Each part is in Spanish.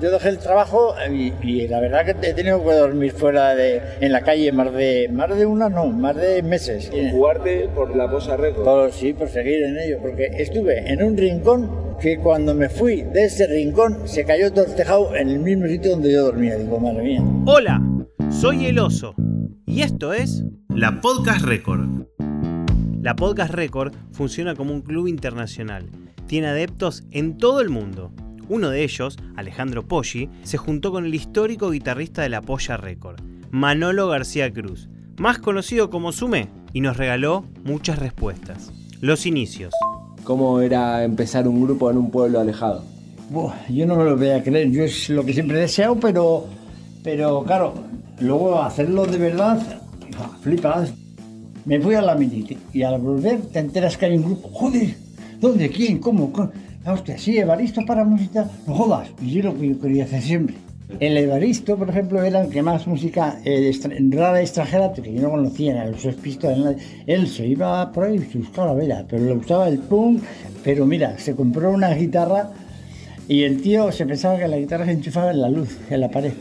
yo dejé el trabajo y, y la verdad que he tenido que dormir fuera de, en la calle más de, más de una, no, más de meses. Jugarte por la Polla Record. Por, sí, por seguir en ello, porque estuve en un rincón que cuando me fui de ese rincón se cayó todo el tejado en el mismo sitio donde yo dormía. Digo, madre mía. Hola, soy el oso y esto es La Podcast Record. La Podcast Record funciona como un club internacional. Tiene adeptos en todo el mundo. Uno de ellos, Alejandro Poggi, se juntó con el histórico guitarrista de la Polla Record, Manolo García Cruz, más conocido como Sume, y nos regaló muchas respuestas. Los inicios. ¿Cómo era empezar un grupo en un pueblo alejado? Buah, yo no me lo voy a creer, yo es lo que siempre he deseado, pero, pero claro, luego hacerlo de verdad, flipas. Me fui a la Miniti y al volver te enteras que hay un grupo. Joder, ¿dónde? ¿Quién? ¿Cómo? ¿Cómo? Ah, hostia, sí, Evaristo para música. No jodas, y yo lo que yo quería hacer siempre. El Evaristo, por ejemplo, era el que más música eh, rara extranjera, que yo no conocía, era los pistas. Él se iba por ahí y buscaba la vela, pero le gustaba el punk. Pero mira, se compró una guitarra y el tío se pensaba que la guitarra se enchufaba en la luz, en la pared.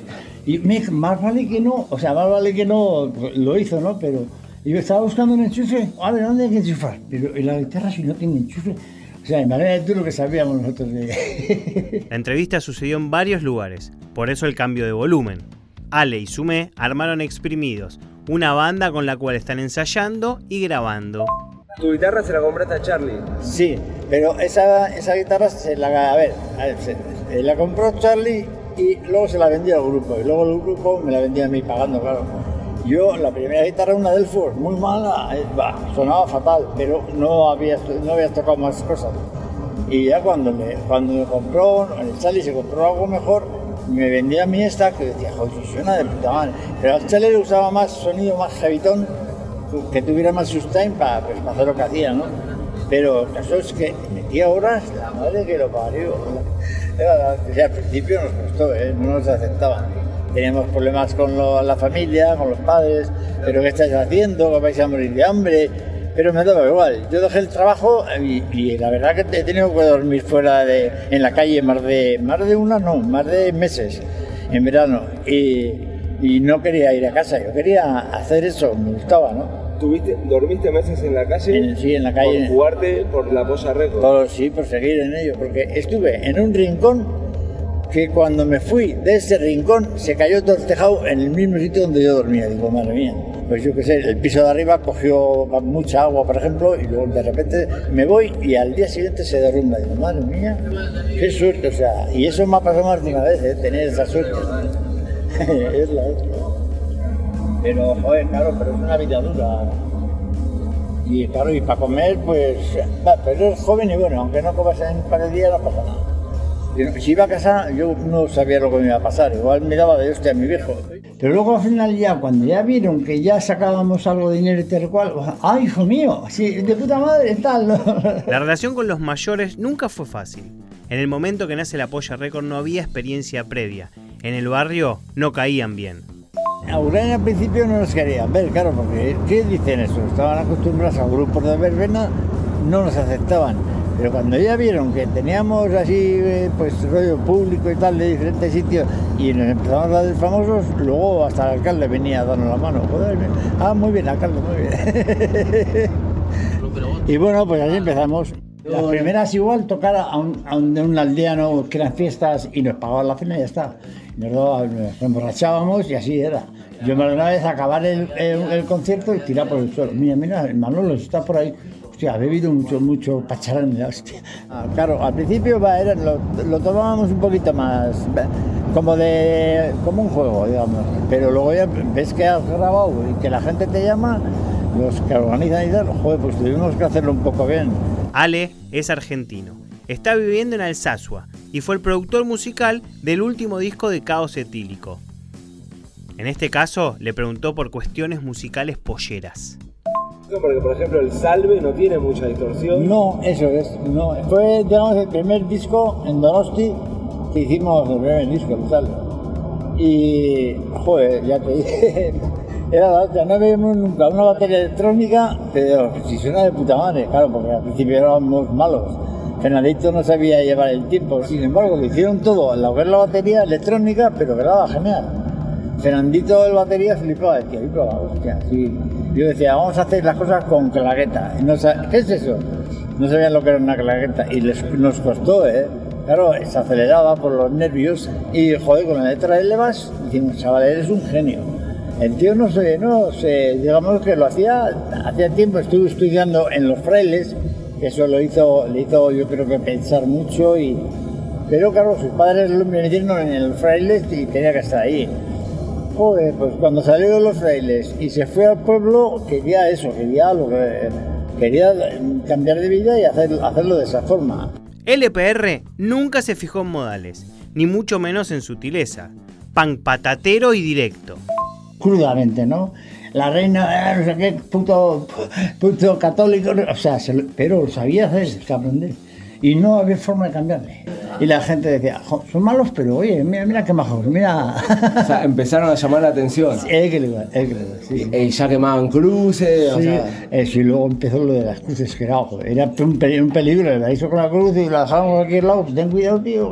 Y me dijo, más vale que no, o sea, más vale que no, pues, lo hizo, ¿no? Pero yo estaba buscando un enchufe, a ver, ¿dónde hay que enchufar? Pero en la guitarra si no tiene enchufe, sea, imagínate tú lo que sabíamos nosotros de... La entrevista sucedió en varios lugares, por eso el cambio de volumen. Ale y Sume armaron Exprimidos, una banda con la cual están ensayando y grabando. Tu guitarra se la compraste a Charlie. Sí, pero esa, esa guitarra se la, a ver, a ver, se- eh, la compró Charlie y luego se la vendió al grupo. Y luego el grupo me la vendía a mí pagando, claro. Yo, la primera guitarra, una Delford, muy mala, eh, bah, sonaba fatal, pero no había, no había tocado más cosas. Y ya cuando me, cuando me compró, el Charlie se compró algo mejor, me vendía a mí esta, que decía, joder, suena de puta madre. Pero al Charlie le usaba más sonido, más heavitón, que tuviera más sustain para, pues, para hacer lo que hacía, ¿no? Pero el caso es que metía horas, la madre que lo parió. Era al principio nos costó, ¿eh? no nos aceptaban. Teníamos problemas con lo- la familia, con los padres, pero ¿qué estáis haciendo? ¿Que vais a morir de hambre? Pero me daba igual. Yo dejé el trabajo y, y la verdad que he tenido que dormir fuera de, en la calle más de, más de una, no, más de meses en verano. Y, y no quería ir a casa, yo quería hacer eso, me gustaba, ¿no? ¿Tuviste, ¿Dormiste meses en la calle? En- sí, en la calle. Por jugarte por la Polla Record. Sí, por seguir en ello, porque estuve en un rincón que cuando me fui de ese rincón se cayó todo el tejado en el mismo sitio donde yo dormía. Digo, madre mía, pues yo qué sé, el piso de arriba cogió mucha agua, por ejemplo, y luego de repente me voy y al día siguiente se derrumba. Digo, madre mía, qué suerte, o sea, y eso me ha pasado más de una vez, ¿eh? tener esa suerte. es la otra. Pero, joder, claro, pero es una vida dura. Y claro, y para comer, pues, va, pero eres joven y bueno, aunque no comas en un par de días, no pasa nada. Si iba a casa, yo no sabía lo que me iba a pasar, igual me daba de hostia a mi viejo. Pero luego al final ya, cuando ya vieron que ya sacábamos algo de dinero y tal cual, ¡ay, hijo mío! Sí, de puta madre, tal. La relación con los mayores nunca fue fácil. En el momento que nace la Polla Record no había experiencia previa. En el barrio no caían bien. A Urania al principio no nos querían ver, claro, porque ¿qué dicen eso? Estaban acostumbrados a grupos de verbena, no nos aceptaban. Pero cuando ya vieron que teníamos así, eh, pues rollo público y tal, de diferentes sitios, y nos empezamos a dar famosos, luego hasta el alcalde venía a darnos la mano. Joder, ah, muy bien, alcalde, muy bien. y bueno, pues así empezamos. Las primeras igual tocar a un, a un, de un aldeano que eran fiestas y nos pagaban la cena y ya está. Nos, nos emborrachábamos y así era. Yo me una vez acabar el, el- el concierto y tirar por el suelo. Mira, mira, el Manolo está por ahí. Hostia, ha bebido mucho, mucho pacharán, hostia. Ah, claro, al principio va, era- lo, lo tomábamos un poquito más, como de, como un juego, digamos. Pero luego ya ves que has grabado y que la gente te llama, los que organizan y tal, joder, pues tuvimos que hacerlo un poco bien. Ale es argentino. Está viviendo en Alsasua y fue el productor musical del último disco de Caos Etílico. En este caso, le preguntó por cuestiones musicales polleras. Porque, por ejemplo, el salve no tiene mucha distorsión. No, eso es. No, fue, digamos, el primer disco en Donosti que hicimos, el primer disco, el Salve. Y, joder, ya te dije, era la otra, no habíamos nunca una batería electrónica, pero si suena de puta madre, claro, porque al principio éramos malos. Fernandito no sabía llevar el tiempo, sin embargo lo hicieron todo, la la batería electrónica, pero grababa genial. Fernandito el batería flipaba, decía, hostia, sí. Yo decía, vamos a hacer las cosas con claqueta. Y no ¿Qué es eso? No sabían lo que era una claqueta y les, nos costó, ¿eh? Claro, se aceleraba por los nervios y, joder, con la letra de Levas, decimos, chaval, eres un genio. El tío no sé, no digamos que lo hacía, hacía tiempo estuve estudiando en los frailes, que eso lo hizo, le hizo yo creo que pensar mucho y... Pero claro, sus padres lo metieron en los frailes y tenía que estar ahí. Joder, pues cuando salió de los frailes y se fue al pueblo, quería eso, quería lo que quería cambiar de vida y hacer, hacerlo de esa forma. LPR nunca se fijó en modales, ni mucho menos en sutileza. Pan patatero y directo. Crudamente, ¿no? La reina, eh, no sé qué, puto, puto católico, o sea, se pero lo sabía hacer cabrón él. Y no había forma de cambiarle. Y la gente decía, "Jo, son malos, pero oye, mira, mira qué majos, mira. O sea, empezaron a llamar la atención. Es que le iba, es que le iba, sí. Y ya quemaban cruces, o Sí, sea, eso, y luego empezó lo de las cruces, que era, joder, era un, pe- un peligro, la hizo con la cruz y la dejábamos a cualquier lado, ten cuidado, tío.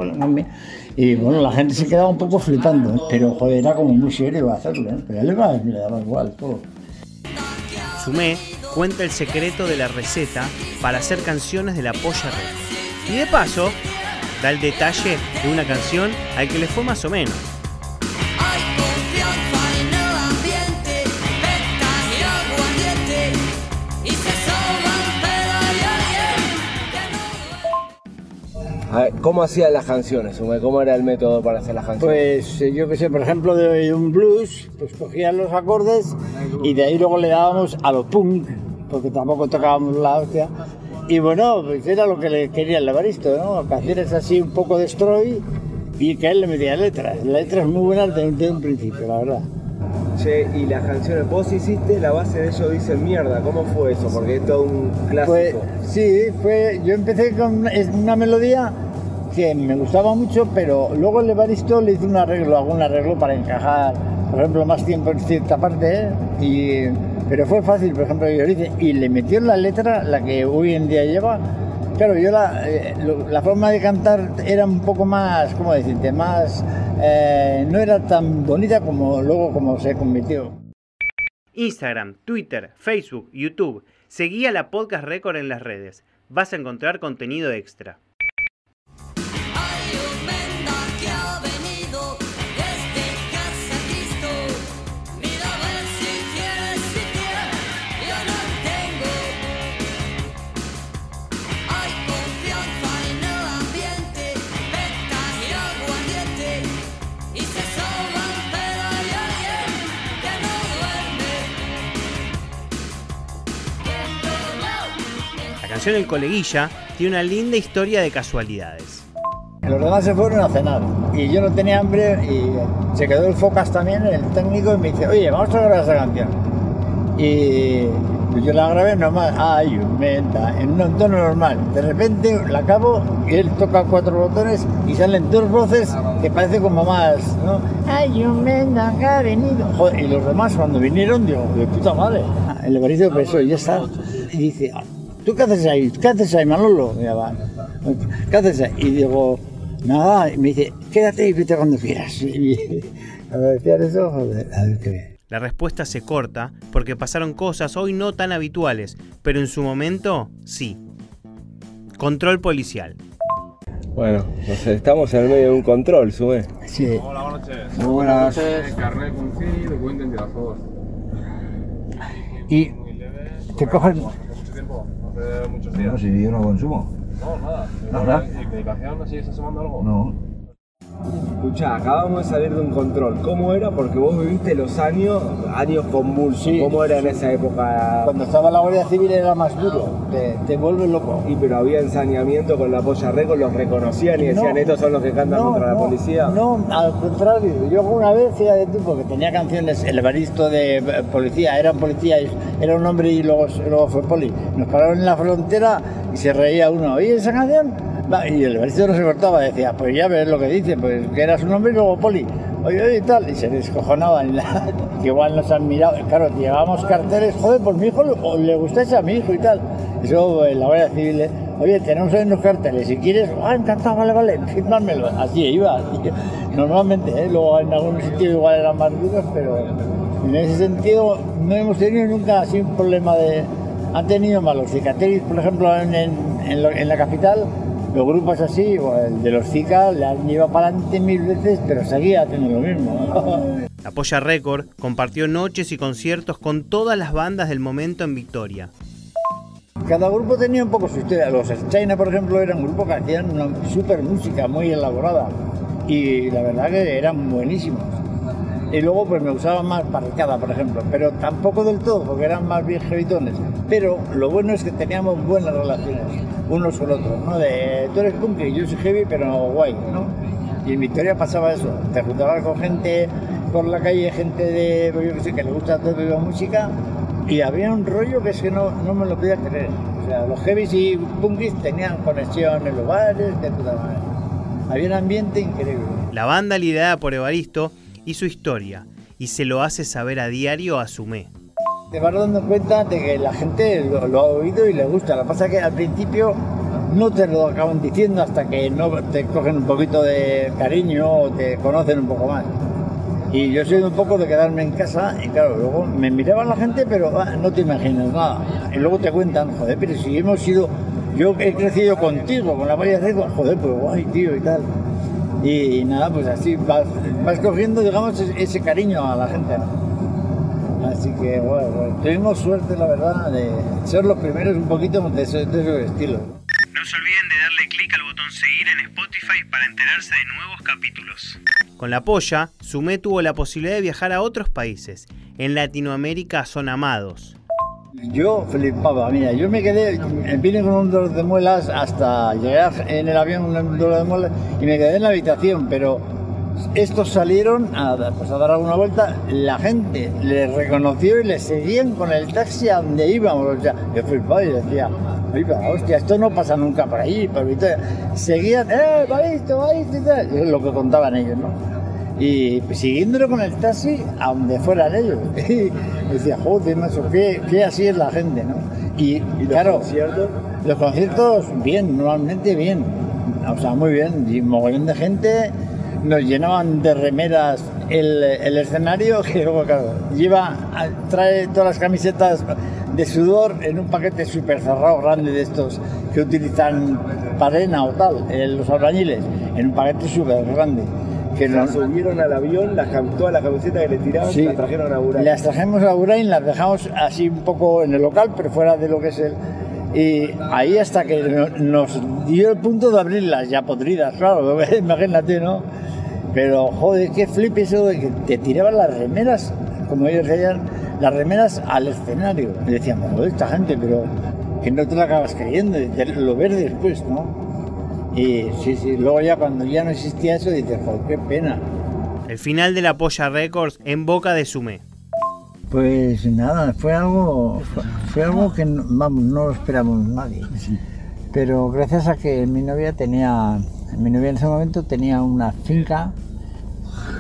Y bueno, la gente se quedaba un poco flipando, ¿eh? pero joder, era como muy serio hacerlo, ¿eh? pero a él le va- le daba igual todo. Sumé cuenta el secreto de la receta para hacer canciones de la polla red. Y de paso, da el detalle de una canción al que le fue más o menos. A ver, ¿cómo hacían las canciones? ¿Cómo era el método para hacer las canciones? Pues eh, yo que sé, por ejemplo, de un blues, pues cogían los acordes y de ahí luego le dábamos a lo punk, porque tampoco tocábamos la hostia. Y bueno, pues era lo que le quería el Evaristo, ¿no? Canciones así un poco de destroy y que él le metía letras. Letras muy buenas desde un principio, la verdad. Che, y las canciones, vos hiciste la base de ellos dicen mierda, ¿cómo fue eso? Porque es todo un clásico. Sí, fue, yo empecé con una melodía que me gustaba mucho, pero luego el Evaristo le hizo un arreglo, algún arreglo para encajar, por ejemplo, más tiempo en cierta parte, ¿eh? y, pero fue fácil, por ejemplo, yo hice, y le metió la letra la que hoy en día lleva. Claro, yo la, eh, la forma de cantar era un poco más, ¿cómo decirte? Más, eh, no era tan bonita como luego como se convirtió. Instagram, Twitter, Facebook, YouTube. Seguí a la Podcast Record en las redes. Vas a encontrar contenido extra. Canción El Coleguilla tiene una linda historia de casualidades. Los demás se fueron a cenar y yo no tenía hambre y se quedó el Focas también, el técnico, y me dice, oye, vamos a grabar esa canción. Y yo la grabé normal, ay, menta, en un tono normal. De repente la acabo y él toca cuatro botones y salen dos voces que parecen como más, ¿no? Ay, un menta que ha venido. Joder, y los demás cuando vinieron, digo, de puta madre. El Evaristo pensó, y ya está. Y dice, "Ah, ¿tú qué haces ahí? ¿Qué haces ahí, Manolo? Ya va, ¿Qué haces ahí? Y digo, nada, y me dice, quédate y vete cuando quieras. Y a ver, decían eso, joder, a ver qué bien. La respuesta se corta porque pasaron cosas hoy no tan habituales, pero en su momento sí. Control policial. Bueno, estamos en el medio de un control, sube. Sí. Hola, buenas noches. Muy buenas. Eh, Carnet con sí, documento de identidad, por favor. Y te cogen... ¿Hace muchos días. No, si yo no consumo. No, nada. ¿Nada? ¿Y medicación? ¿No sigues asomando algo? No. Escuchá, acabamos de salir de un control. ¿Cómo era? Porque vos viviste los años, años convulsos. Sí. ¿Cómo era en esa época? Cuando estaba la Guardia Civil era más duro, te, te vuelves loco. Y pero había ensañamiento con la polla récord, los reconocían y decían, No. estos son los que cantan No, contra la policía. No, al contrario. Yo una vez, fíjate tú, porque tenía canciones, el Evaristo de eh, policía, era un policía, y- era un hombre y luego, luego fue poli. Nos pararon en la frontera y se reía uno. ¿Oye esa canción? Y el Evaristo no se cortaba, decía, pues ya ves lo que dice, pues que eras un hombre y luego poli. Oye, oye, y tal, y se descojonaban. igual nos han mirado. Claro, llevábamos carteles, joder, pues mi hijo le, gustáis a mi hijo y tal. Eso, eh, la Guardia Civil, oye, tenemos ahí unos carteles, si quieres, ah, encantado, vale, vale, firmármelo. Así iba. Normalmente, ¿eh? luego en algún sitio igual eran más duros, pero en ese sentido no hemos tenido nunca así un problema de... Han tenido malos cicatrices, por ejemplo, en, en- en en la capital, los grupos así, o el de los Zika, le han llevado para adelante mil veces, pero seguía haciendo lo mismo. La Polla Record compartió noches y conciertos con todas las bandas del momento en Victoria. Cada grupo tenía un poco su historia. Los China, por ejemplo, eran un grupo que hacían una super música muy elaborada y la verdad que eran buenísimos. Y luego pues me usaban más Barricada, por ejemplo, pero tampoco del todo, porque eran más bien jevitones. Pero lo bueno es que teníamos buenas relaciones, unos con otros, ¿no? De, tú eres punk y yo soy heavy, pero guay, ¿no? Y en Victoria pasaba eso, te juntabas con gente por la calle, gente de, pues, yo qué sé, que le gusta todo la música, y había un rollo que es que no, no me lo podía creer. O sea, los heavies y punkis tenían conexión en los bares, de puta madre. Había un ambiente increíble. La banda liderada por Evaristo su historia, y se lo hace saber a diario a Sumé. Te vas dando cuenta de que la gente lo, ha oído y le gusta. Lo que pasa es que al principio no te lo acaban diciendo hasta que no te cogen un poquito de cariño o te conocen un poco más. Y yo soy un poco de quedarme en casa y claro, luego me miraba la gente, pero ah, no te imaginas nada. Y luego te cuentan, joder, pero si hemos sido, yo he crecido contigo, con la valla de joder, pues guay, tío, y tal. Y, nada, pues así vas, cogiendo, digamos, ese, cariño a la gente. Así que, bueno, bueno, tuvimos suerte, la verdad, de ser los primeros un poquito de ese, de ese estilo. No se olviden de darle clic al botón seguir en Spotify para enterarse de nuevos capítulos. Con la polla, Sumé tuvo la posibilidad de viajar a otros países. En Latinoamérica son amados. Yo flipaba, mira, yo me quedé, vine con un dolor de muelas hasta llegar en el avión con un dolor de muelas y me quedé en la habitación, pero estos salieron a, pues, a dar alguna vuelta, la gente les reconoció y les seguían con el taxi a donde íbamos, o sea, yo flipaba y decía, "Oiga, hostia, esto no pasa nunca por ahí, por Victoria. Seguían, eh, va esto, va esto y tal, es lo que contaban ellos, ¿no? y siguiéndolo con el taxi a donde fueran ellos. Y decía, joder, macho, qué, qué así es la gente, ¿no? Y, claro, conciertos? los conciertos, bien, normalmente bien. O sea, muy bien. Y mogollón de gente nos llenaban de remeras el, el escenario, que luego, claro, lleva, trae todas las camisetas de sudor en un paquete súper cerrado, grande de estos que utilizan para arena o tal, eh, los albañiles, en un paquete súper grande. Que Las nos, subieron al avión, las, todas las camisetas que le tiraban, Sí. las trajeron a Buray. Las trajimos a Urain, las dejamos así un poco en el local, pero fuera de lo que es el. Y ahí hasta que no- nos dio el punto de abrirlas ya podridas, claro, imagínate, ¿no? Pero joder, qué flip eso de que te tiraban las remeras, como ellos decían, las remeras al escenario. Y decíamos, joder, esta gente, pero que no te lo acabas creyendo, lo ves después, ¿no? Y sí, sí, luego ya cuando ya no existía eso, dices, joder, qué pena. El final de la Polla Records en boca de Sumé. Pues nada, fue algo, fue, fue algo que no- vamos, no lo esperamos nadie. Pero gracias a que mi novia tenía, mi novia en ese momento tenía una finca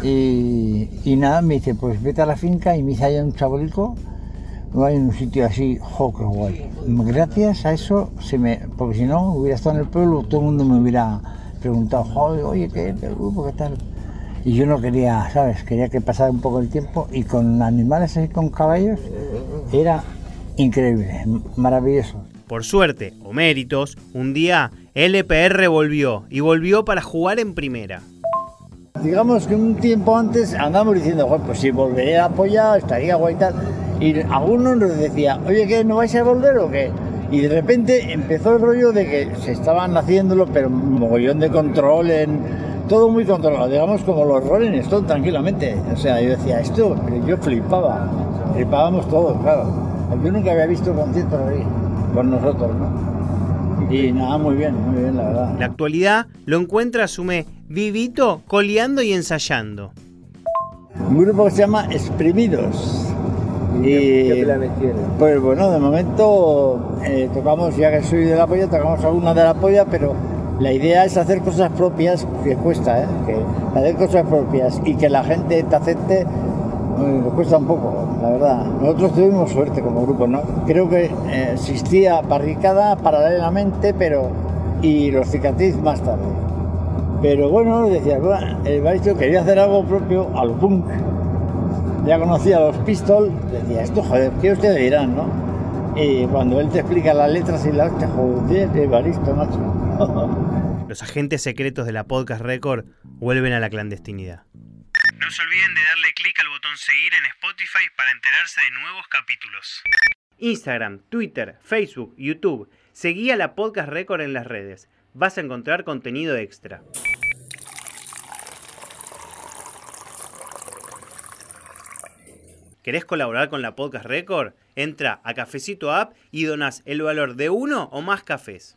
y, nada, me dice, pues vete a la finca y me hice allá un chabolico, hay un sitio así, jo, guay. Gracias a eso, se me, porque si no, hubiera estado en el pueblo, todo el mundo me hubiera preguntado, joder, oye, ¿qué, qué tal? Y yo no quería, ¿sabes? Quería que pasara un poco el tiempo y con animales así, con caballos, era increíble, maravilloso. Por suerte o méritos, un día LPR volvió y volvió para jugar en primera. Digamos que un tiempo antes andábamos diciendo, "Joder, pues si volveré a apoyar, estaría guay y tal. Y alguno nos decía, oye, ¿qué? ¿No vais a volver o qué? Y de repente empezó el rollo de que se estaban haciéndolo, pero un mogollón de control, en, todo muy controlado, digamos como los Rolling Stones tranquilamente. O sea, yo decía, esto, yo flipaba, flipábamos todos, claro. Yo nunca había visto conciertos ahí, con nosotros, ¿no? Y nada, muy bien, muy bien, la verdad. En la actualidad lo encuentra a Sumé vivito, coleando y ensayando. Un grupo que se llama Exprimidos. ¿Qué, Y- qué planes tienen? Pues bueno, de momento eh, tocamos, ya que soy de la polla, tocamos alguna de la polla, pero la idea es hacer cosas propias, que cuesta, ¿eh? Que hacer cosas propias y que la gente te acepte, nos cuesta un poco, la verdad. Nosotros tuvimos suerte como grupo, ¿no? Creo que eh, existía Barricada paralelamente, pero. y los cicatriz más tarde. Pero bueno, decía, "Buah", el Baristo quería hacer algo propio al punk. Ya conocía los Pistols, decía, esto joder, ¿qué ustedes dirán, no? Y cuando él te explica las letras y las hostia, joder, el Baristo, macho. Los agentes secretos de la Podcast Record vuelven a la clandestinidad. No se olviden de darle clic al botón seguir en Spotify para enterarse de nuevos capítulos. Instagram, Twitter, Facebook, YouTube. Seguí a la Podcast Record en las redes. Vas a encontrar contenido extra. ¿Querés colaborar con la Podcast Record? Entra a Cafecito App y donás el valor de uno o más cafés.